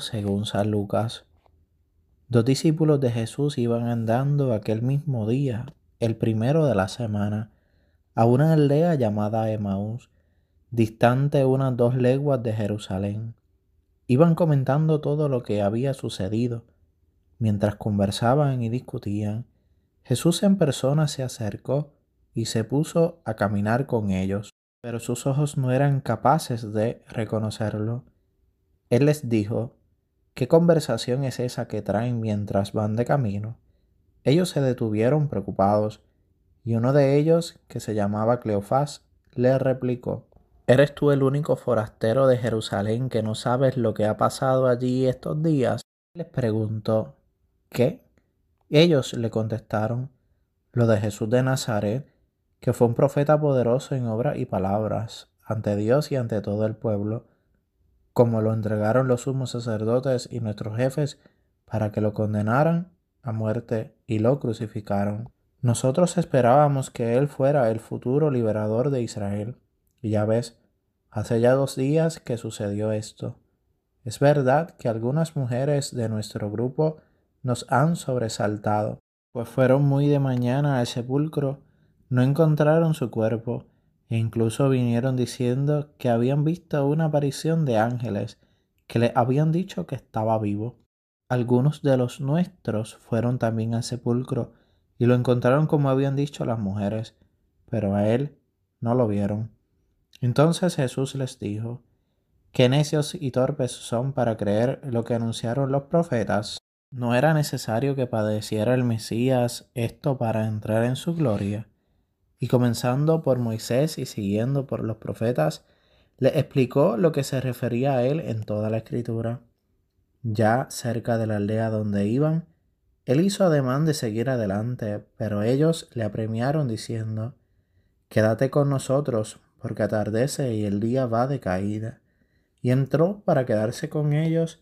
Según San Lucas. Dos discípulos de Jesús iban andando aquel mismo día, el primero de la semana, a una aldea llamada Emaús, distante unas dos leguas de Jerusalén. Iban comentando todo lo que había sucedido. Mientras conversaban y discutían, Jesús en persona se acercó y se puso a caminar con ellos, pero sus ojos no eran capaces de reconocerlo. Él les dijo, ¿qué conversación es esa que traen mientras van de camino? Ellos se detuvieron preocupados, y uno de ellos, que se llamaba Cleofás, le replicó, ¿Eres tú el único forastero de Jerusalén que no sabes lo que ha pasado allí estos días? Les preguntó, ¿qué? Ellos le contestaron, lo de Jesús de Nazaret, que fue un profeta poderoso en obras y palabras, ante Dios y ante todo el pueblo, como lo entregaron los sumos sacerdotes y nuestros jefes para que lo condenaran a muerte y lo crucificaron. Nosotros esperábamos que Él fuera el futuro liberador de Israel. Y ya ves, hace ya dos días que sucedió esto. Es verdad que algunas mujeres de nuestro grupo nos han sobresaltado, pues fueron muy de mañana al sepulcro, no encontraron su cuerpo, incluso vinieron diciendo que habían visto una aparición de ángeles que le habían dicho que estaba vivo. Algunos de los nuestros fueron también al sepulcro y lo encontraron como habían dicho las mujeres, pero a él no lo vieron. Entonces Jesús les dijo, Qué necios y torpes son para creer lo que anunciaron los profetas. ¿No era necesario que padeciera el Mesías esto para entrar en su gloria? Y comenzando por Moisés y siguiendo por los profetas, le explicó lo que se refería a él en toda la escritura. Ya cerca de la aldea donde iban, él hizo ademán de seguir adelante, pero ellos le apremiaron diciendo, Quédate con nosotros, porque atardece y el día va de caída. Y entró para quedarse con ellos.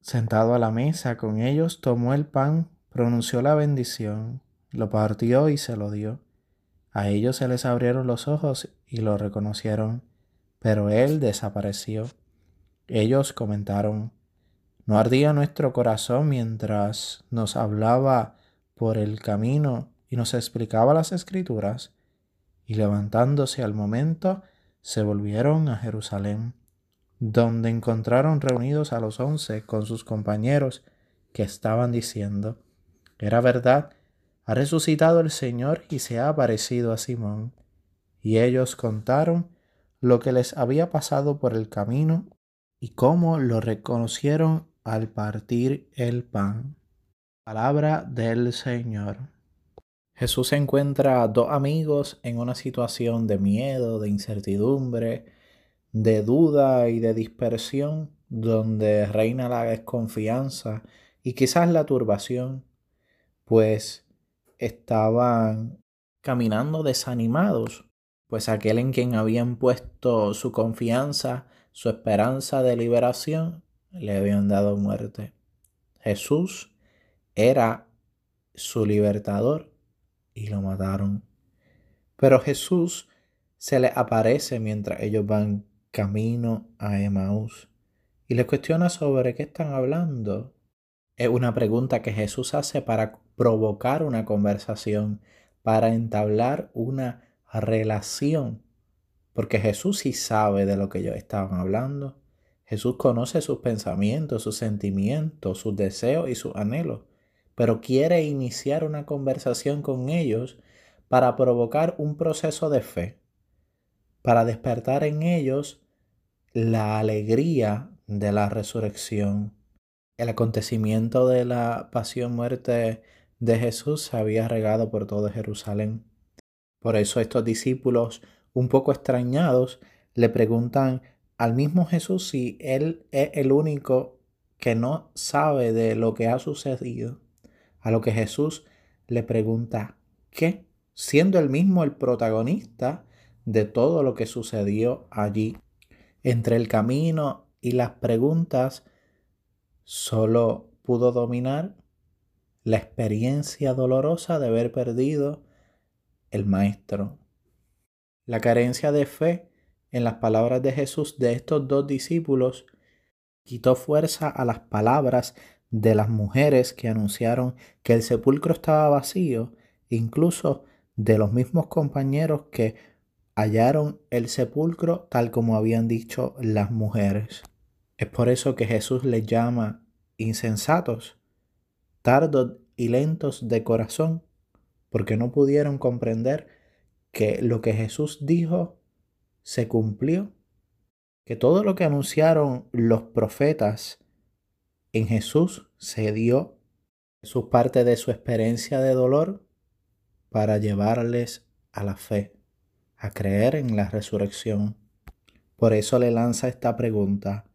Sentado a la mesa con ellos, tomó el pan, pronunció la bendición, lo partió y se lo dio a ellos se les abrieron los ojos y lo reconocieron, pero él desapareció. Ellos comentaron, ¿no ardía nuestro corazón mientras nos hablaba por el camino y nos explicaba las escrituras? Y levantándose al momento, se volvieron a Jerusalén, donde encontraron reunidos a los once con sus compañeros que estaban diciendo, era verdad ha resucitado el Señor y se ha aparecido a Simón. Y ellos contaron lo que les había pasado por el camino y cómo lo reconocieron al partir el pan. Palabra del Señor. Jesús encuentra a dos amigos en una situación de miedo, de incertidumbre, de duda y de dispersión, donde reina la desconfianza y quizás la turbación, pues estaban caminando desanimados, pues aquel en quien habían puesto su confianza, su esperanza de liberación, le habían dado muerte. Jesús era su libertador y lo mataron. Pero Jesús se le aparece mientras ellos van camino a Emaús y les cuestiona sobre qué están hablando. Es una pregunta que Jesús hace para provocar una conversación, para entablar una relación. Porque Jesús sí sabe de lo que ellos estaban hablando. Jesús conoce sus pensamientos, sus sentimientos, sus deseos y sus anhelos. Pero quiere iniciar una conversación con ellos para provocar un proceso de fe. Para despertar en ellos la alegría de la resurrección. El acontecimiento de la pasión, muerte de Jesús se había regado por todo Jerusalén. Por eso estos discípulos, un poco extrañados, le preguntan al mismo Jesús si Él es el único que no sabe de lo que ha sucedido. A lo que Jesús le pregunta, ¿qué? Siendo él mismo el protagonista de todo lo que sucedió allí. Entre el camino y las preguntas, solo pudo dominar la experiencia dolorosa de haber perdido el maestro. La carencia de fe en las palabras de Jesús de estos dos discípulos quitó fuerza a las palabras de las mujeres que anunciaron que el sepulcro estaba vacío, incluso de los mismos compañeros que hallaron el sepulcro tal como habían dicho las mujeres. Es por eso que Jesús les llama insensatos, tardos y lentos de corazón, porque no pudieron comprender que lo que Jesús dijo se cumplió, que todo lo que anunciaron los profetas en Jesús se dio. Jesús parte de su experiencia de dolor para llevarles a la fe, a creer en la resurrección. Por eso le lanza esta pregunta.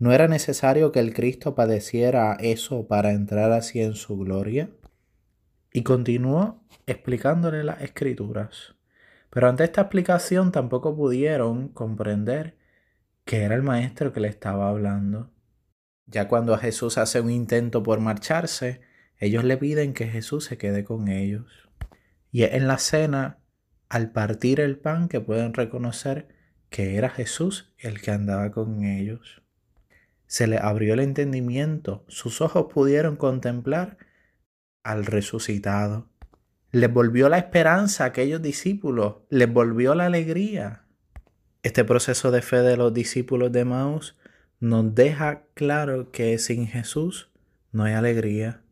¿No era necesario que el Cristo padeciera eso para entrar así en su gloria? Y continuó explicándole las escrituras. Pero ante esta explicación tampoco pudieron comprender que era el maestro que le estaba hablando. Ya cuando Jesús hace un intento por marcharse, ellos le piden que Jesús se quede con ellos. Y en la cena, al partir el pan, que pueden reconocer que era Jesús el que andaba con ellos se le abrió el entendimiento, sus ojos pudieron contemplar al resucitado. Les volvió la esperanza a aquellos discípulos, les volvió la alegría. Este proceso de fe de los discípulos de Maús nos deja claro que sin Jesús no hay alegría.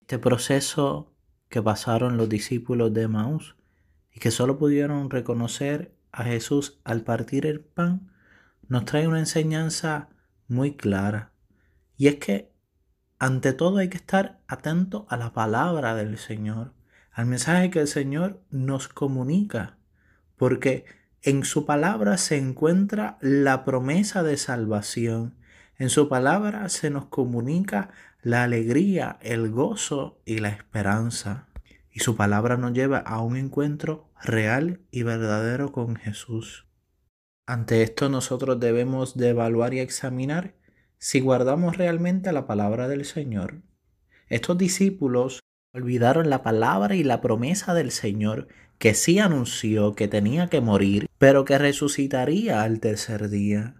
Este proceso que pasaron los discípulos de Maús y que solo pudieron reconocer a Jesús al partir el pan, nos trae una enseñanza muy clara. Y es que ante todo hay que estar atento a la palabra del Señor, al mensaje que el Señor nos comunica, porque en su palabra se encuentra la promesa de salvación. En su palabra se nos comunica la alegría, el gozo y la esperanza. Y su palabra nos lleva a un encuentro real y verdadero con Jesús. Ante esto nosotros debemos de evaluar y examinar si guardamos realmente la palabra del Señor. Estos discípulos olvidaron la palabra y la promesa del Señor que sí anunció que tenía que morir, pero que resucitaría al tercer día.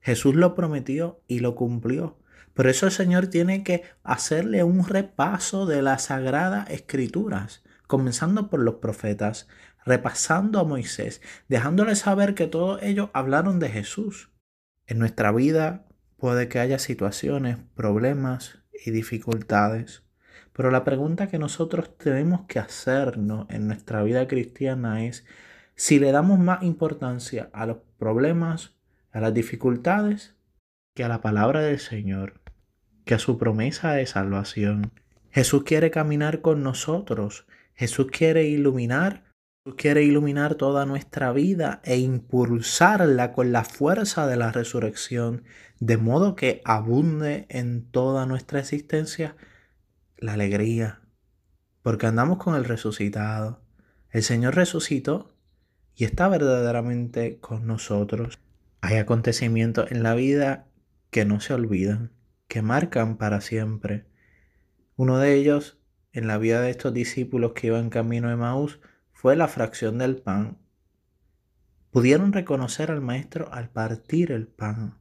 Jesús lo prometió y lo cumplió. Por eso el Señor tiene que hacerle un repaso de las sagradas escrituras, comenzando por los profetas, repasando a Moisés, dejándole saber que todos ellos hablaron de Jesús. En nuestra vida puede que haya situaciones, problemas y dificultades, pero la pregunta que nosotros tenemos que hacernos en nuestra vida cristiana es si le damos más importancia a los problemas, a las dificultades, que a la palabra del Señor, que a su promesa de salvación. Jesús quiere caminar con nosotros, Jesús quiere iluminar Quiere iluminar toda nuestra vida e impulsarla con la fuerza de la resurrección, de modo que abunde en toda nuestra existencia la alegría, porque andamos con el resucitado. El Señor resucitó y está verdaderamente con nosotros. Hay acontecimientos en la vida que no se olvidan, que marcan para siempre. Uno de ellos, en la vida de estos discípulos que iban camino de Maús, fue la fracción del pan. Pudieron reconocer al Maestro al partir el pan.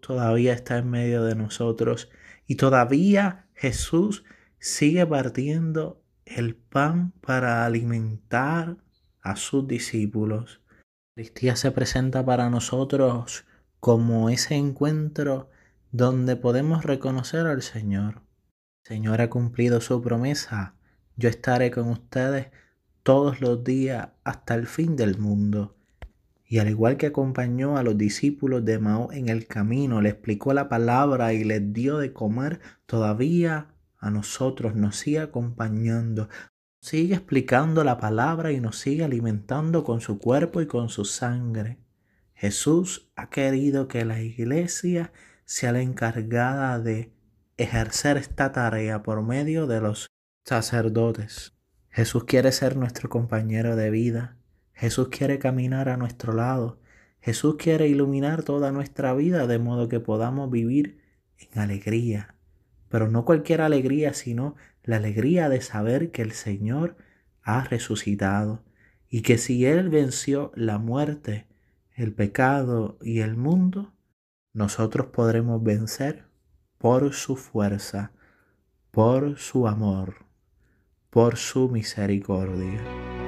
Todavía está en medio de nosotros y todavía Jesús sigue partiendo el pan para alimentar a sus discípulos. Cristian se presenta para nosotros como ese encuentro donde podemos reconocer al Señor. El Señor ha cumplido su promesa. Yo estaré con ustedes todos los días hasta el fin del mundo. Y al igual que acompañó a los discípulos de Mao en el camino, le explicó la palabra y les dio de comer, todavía a nosotros nos sigue acompañando, sigue explicando la palabra y nos sigue alimentando con su cuerpo y con su sangre. Jesús ha querido que la iglesia sea la encargada de ejercer esta tarea por medio de los sacerdotes. Jesús quiere ser nuestro compañero de vida. Jesús quiere caminar a nuestro lado. Jesús quiere iluminar toda nuestra vida de modo que podamos vivir en alegría. Pero no cualquier alegría, sino la alegría de saber que el Señor ha resucitado y que si Él venció la muerte, el pecado y el mundo, nosotros podremos vencer por su fuerza, por su amor, por su misericordia.